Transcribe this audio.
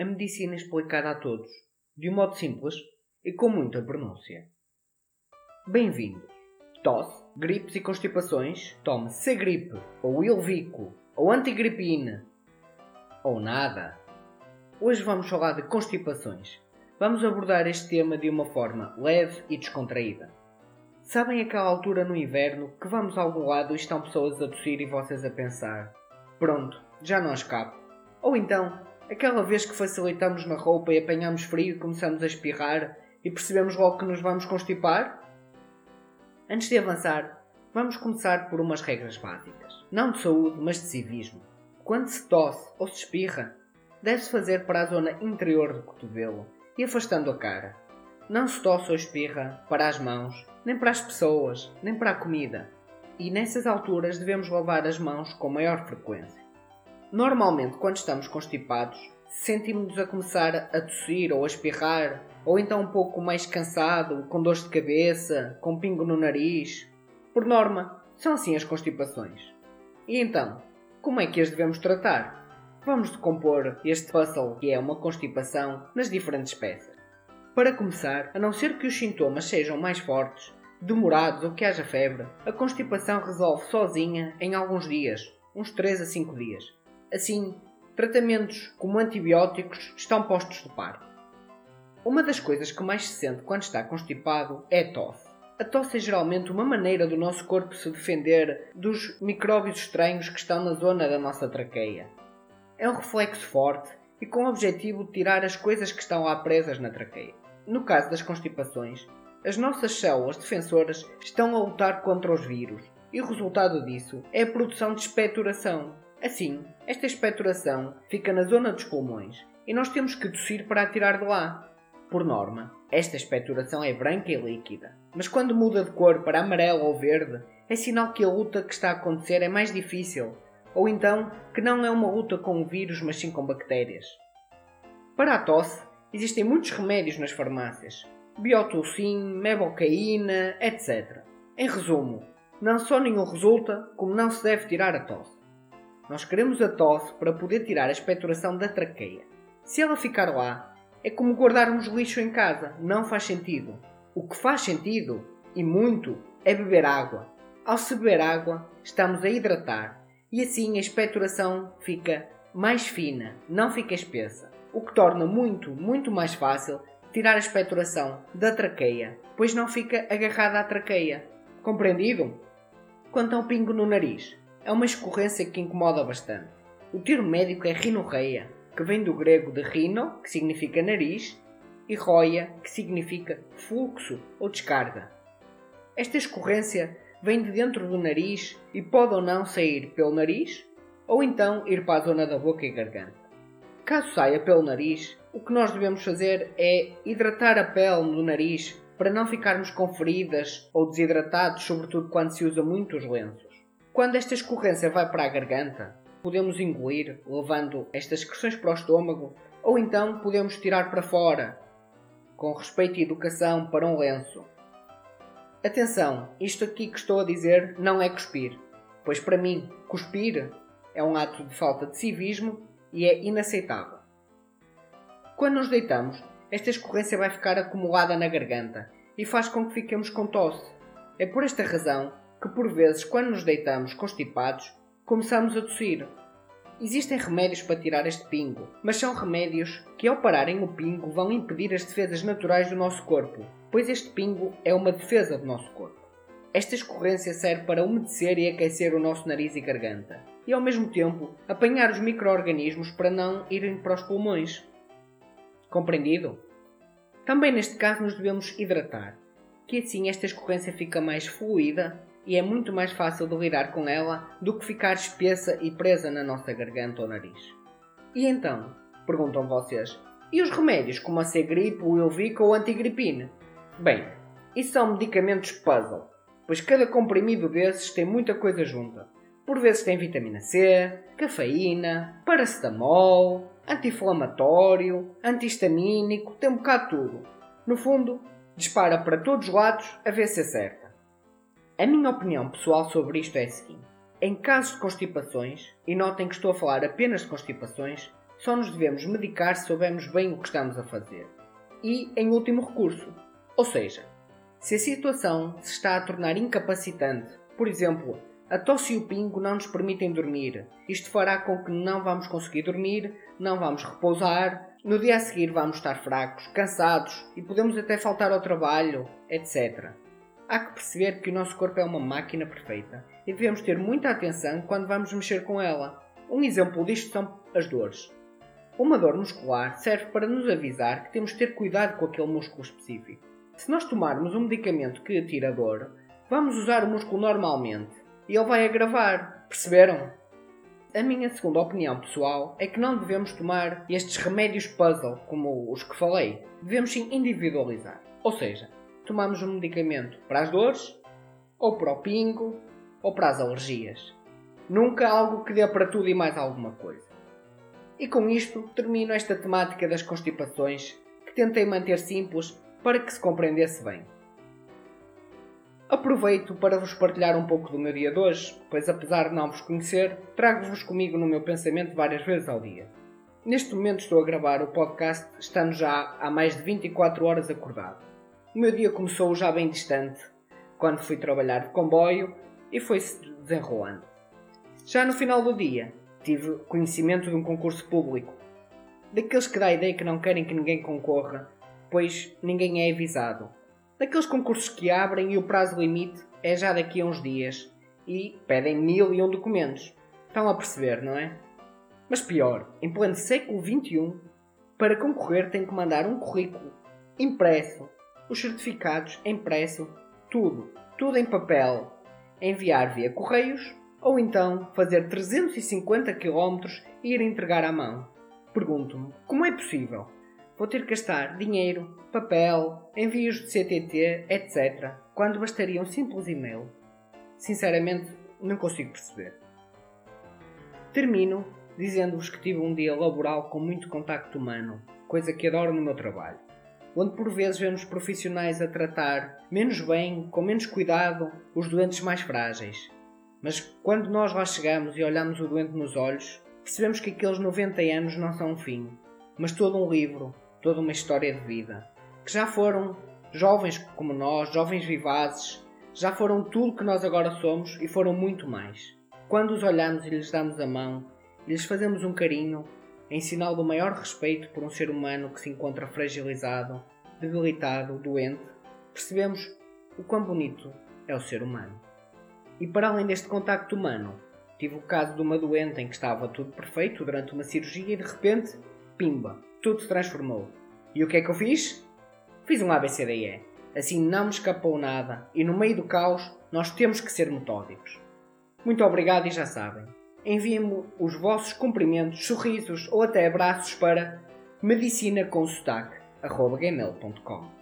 A medicina explicada a todos, de um modo simples e com muita pronúncia. Bem-vindos. Tosse, gripes e constipações, tome C-Gripe, ou Ilvico, ou Antigripine, ou nada. Hoje vamos falar de constipações. Vamos abordar este tema de uma forma leve e descontraída. Sabem aquela altura no inverno que vamos a algum lado e estão pessoas a tossir e vocês a pensar: pronto, já não escapo. Ou então, aquela vez que facilitamos na roupa e apanhamos frio e começamos a espirrar e percebemos logo que nos vamos constipar? Antes de avançar, vamos começar por umas regras básicas. Não de saúde, mas de civismo. Quando se tosse ou se espirra, deve-se fazer para a zona interior do cotovelo e afastando a cara. Não se tosse ou espirra para as mãos, nem para as pessoas, nem para a comida. E nessas alturas devemos lavar as mãos com maior frequência. Normalmente, quando estamos constipados, sentimos-nos a começar a tossir ou a espirrar, ou então um pouco mais cansado, com dores de cabeça, com pingo no nariz. Por norma, são assim as constipações. E então, como é que as devemos tratar? Vamos decompor este puzzle que é uma constipação nas diferentes peças. Para começar, a não ser que os sintomas sejam mais fortes, demorados ou que haja febre, a constipação resolve sozinha em alguns dias, uns 3 a 5 dias. Assim, tratamentos como antibióticos estão postos de parte. Uma das coisas que mais se sente quando está constipado é a tosse. A tosse é geralmente uma maneira do nosso corpo se defender dos micróbios estranhos que estão na zona da nossa traqueia. É um reflexo forte e com o objetivo de tirar as coisas que estão lá presas na traqueia. No caso das constipações, as nossas células defensoras estão a lutar contra os vírus e o resultado disso é a produção de expectoração. Assim, esta expectoração fica na zona dos pulmões e nós temos que tossir para a tirar de lá. Por norma, esta expectoração é branca e líquida, mas quando muda de cor para amarelo ou verde, é sinal que a luta que está a acontecer é mais difícil ou então que não é uma luta com o vírus, mas sim com bactérias. Para a tosse, existem muitos remédios nas farmácias: biotulsin, mebocaína, etc. Em resumo, não só nenhum resulta, como não se deve tirar a tosse. Nós queremos a tosse para poder tirar a expectoração da traqueia. Se ela ficar lá, é como guardarmos lixo em casa, não faz sentido. O que faz sentido, e muito, é beber água. Ao se beber água, estamos a hidratar e assim a expectoração fica mais fina, não fica espessa, o que torna muito, muito mais fácil tirar a expectoração da traqueia, pois não fica agarrada à traqueia. Compreendido? Quanto ao pingo no nariz, é uma escorrência que incomoda bastante. O termo médico é rinorreia, que vem do grego de rino, que significa nariz, e roia, que significa fluxo ou descarga. Esta escorrência vem de dentro do nariz e pode ou não sair pelo nariz ou então ir para a zona da boca e garganta. Caso saia pelo nariz, o que nós devemos fazer é hidratar a pele do nariz para não ficarmos com feridas ou desidratados, sobretudo quando se usa muito os lenços. Quando esta escorrência vai para a garganta, podemos engolir, levando estas excreções para o estômago, ou então podemos tirar para fora, com respeito e educação para um lenço, Atenção, isto aqui que estou a dizer não é cuspir, pois para mim, cuspir é um ato de falta de civismo e é inaceitável. Quando nos deitamos, esta escorrência vai ficar acumulada na garganta e faz com que fiquemos com tosse. É por esta razão que, por vezes, quando nos deitamos constipados, começamos a tossir. Existem remédios para tirar este pingo, mas são remédios que, ao pararem o pingo, vão impedir as defesas naturais do nosso corpo pois este pingo é uma defesa do nosso corpo. Esta escorrência serve para umedecer e aquecer o nosso nariz e garganta, e ao mesmo tempo apanhar os micro-organismos para não irem para os pulmões. Compreendido? Também neste caso nos devemos hidratar, que assim esta escorrência fica mais fluida e é muito mais fácil de lidar com ela do que ficar espessa e presa na nossa garganta ou nariz. E então, perguntam vocês, e os remédios como a C-gripe, o Ilvic ou o antigripine? Bem, isso são medicamentos puzzle, pois cada comprimido desses tem muita coisa junta. Por vezes tem vitamina C, cafeína, paracetamol, anti-inflamatório, antihistamínico, tem um bocado tudo. No fundo, dispara para todos os lados a ver se acerta. A minha opinião pessoal sobre isto é a seguinte. Em casos de constipações, e notem que estou a falar apenas de constipações, só nos devemos medicar se soubermos bem o que estamos a fazer. E, em último recurso, ou seja, se a situação se está a tornar incapacitante, por exemplo, a tosse e o pingo não nos permitem dormir, isto fará com que não vamos conseguir dormir, não vamos repousar, no dia a seguir vamos estar fracos, cansados e podemos até faltar ao trabalho, etc. Há que perceber que o nosso corpo é uma máquina perfeita e devemos ter muita atenção quando vamos mexer com ela. Um exemplo disto são as dores. Uma dor muscular serve para nos avisar que temos de ter cuidado com aquele músculo específico. Se nós tomarmos um medicamento que atira dor, vamos usar o músculo normalmente e ele vai agravar. Perceberam? A minha segunda opinião pessoal é que não devemos tomar estes remédios puzzle como os que falei. Devemos sim individualizar. Ou seja, tomamos um medicamento para as dores, ou para o pingo, ou para as alergias. Nunca algo que dê para tudo e mais alguma coisa. E com isto termino esta temática das constipações que tentei manter simples para que se compreendesse bem. Aproveito para vos partilhar um pouco do meu dia de hoje, pois apesar de não vos conhecer, trago-vos comigo no meu pensamento várias vezes ao dia. Neste momento estou a gravar o podcast, estando já há mais de 24 horas acordado. O meu dia começou já bem distante, quando fui trabalhar de comboio e foi-se desenrolando. Já no final do dia, tive conhecimento de um concurso público, daqueles que dá a ideia que não querem que ninguém concorra, pois ninguém é avisado daqueles concursos que abrem e o prazo limite é já daqui a uns dias e pedem mil e um documentos. Estão a perceber, não é? Mas pior, em pleno século XXI, para concorrer tem que mandar um currículo impresso, os certificados impresso, tudo, tudo em papel, enviar via correios ou então fazer 350 km e ir entregar à mão. Pergunto-me, como é possível? Vou ter que gastar dinheiro, papel, envios de CTT, etc., quando bastaria um simples e-mail. Sinceramente, não consigo perceber. Termino dizendo-vos que tive um dia laboral com muito contacto humano, coisa que adoro no meu trabalho, onde por vezes vemos profissionais a tratar menos bem, com menos cuidado, os doentes mais frágeis. Mas quando nós lá chegamos e olhamos o doente nos olhos, percebemos que aqueles 90 anos não são um fim, mas todo um livro, toda uma história de vida. Que já foram jovens como nós, jovens vivazes, já foram tudo que nós agora somos e foram muito mais. Quando os olhamos e lhes damos a mão e lhes fazemos um carinho, em sinal do maior respeito por um ser humano que se encontra fragilizado, debilitado, doente, percebemos o quão bonito é o ser humano. E para além deste contacto humano, tive o caso de uma doente em que estava tudo perfeito durante uma cirurgia e de repente, pimba, tudo se transformou. E o que é que eu fiz? Fiz um ABCDE. Assim não me escapou nada e no meio do caos nós temos que ser metódicos. Muito obrigado e já sabem. Enviem-me os vossos cumprimentos, sorrisos ou até abraços para medicinaconsotaque.gmail.com